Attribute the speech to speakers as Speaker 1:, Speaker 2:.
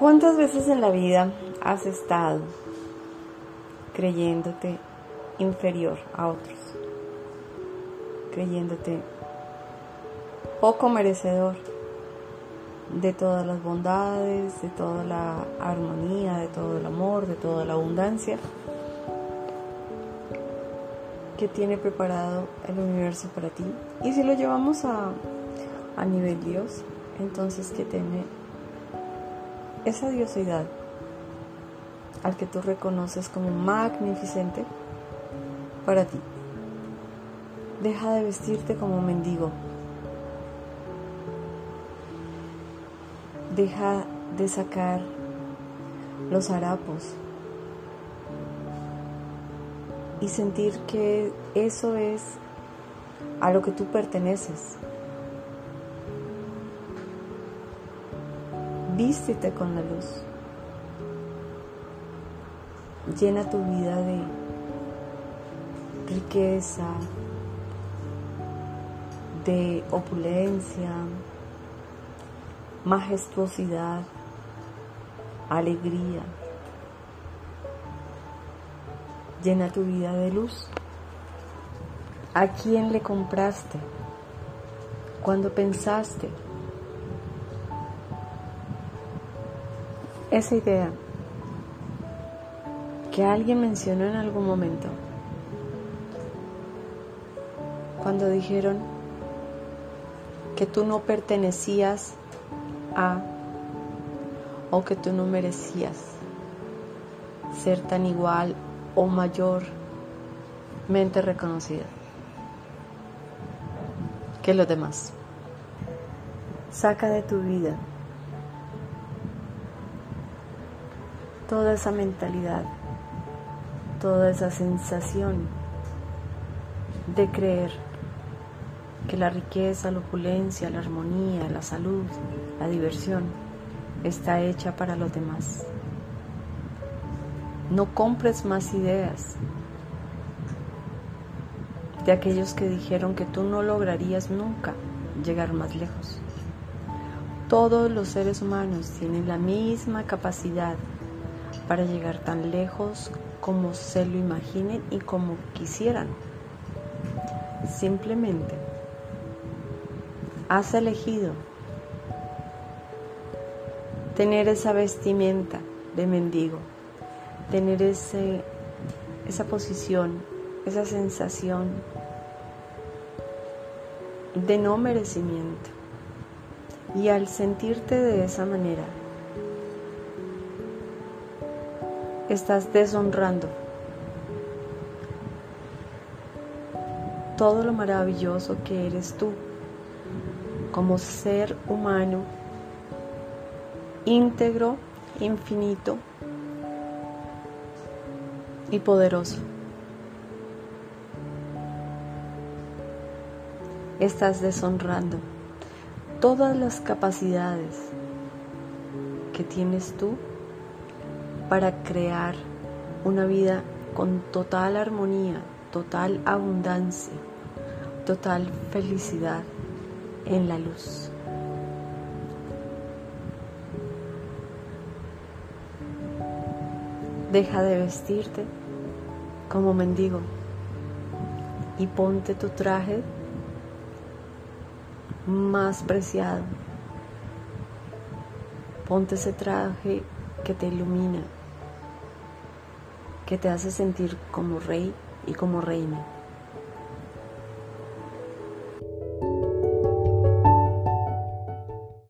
Speaker 1: ¿Cuántas veces en la vida has estado creyéndote inferior a otros? Creyéndote poco merecedor de todas las bondades, de toda la armonía, de todo el amor, de toda la abundancia que tiene preparado el universo para ti. Y si lo llevamos a, a nivel Dios, entonces que tiene esa diosidad al que tú reconoces como magnificente para ti. Deja de vestirte como mendigo. Deja de sacar los harapos y sentir que eso es a lo que tú perteneces. Vístete con la luz. Llena tu vida de riqueza, de opulencia, majestuosidad, alegría. Llena tu vida de luz. ¿A quién le compraste? Cuando pensaste esa idea que alguien mencionó en algún momento, cuando dijeron que tú no pertenecías a o que tú no merecías ser tan igual o mayormente reconocida que los demás. Saca de tu vida toda esa mentalidad, toda esa sensación de creer que la riqueza, la opulencia, la armonía, la salud, la diversión está hecha para los demás. No compres más ideas de aquellos que dijeron que tú no lograrías nunca llegar más lejos. Todos los seres humanos tienen la misma capacidad para llegar tan lejos como se lo imaginen y como quisieran. Simplemente has elegido tener esa vestimenta de mendigo, tener ese, esa posición, esa sensación de no merecimiento. Y al sentirte de esa manera, estás deshonrando todo lo maravilloso que eres tú como ser humano íntegro, infinito y poderoso. Estás deshonrando todas las capacidades que tienes tú para crear una vida con total armonía, total abundancia, total felicidad en la luz. Deja de vestirte como mendigo y ponte tu traje más preciado. Ponte ese traje que te ilumina, que te hace sentir como rey y como reina.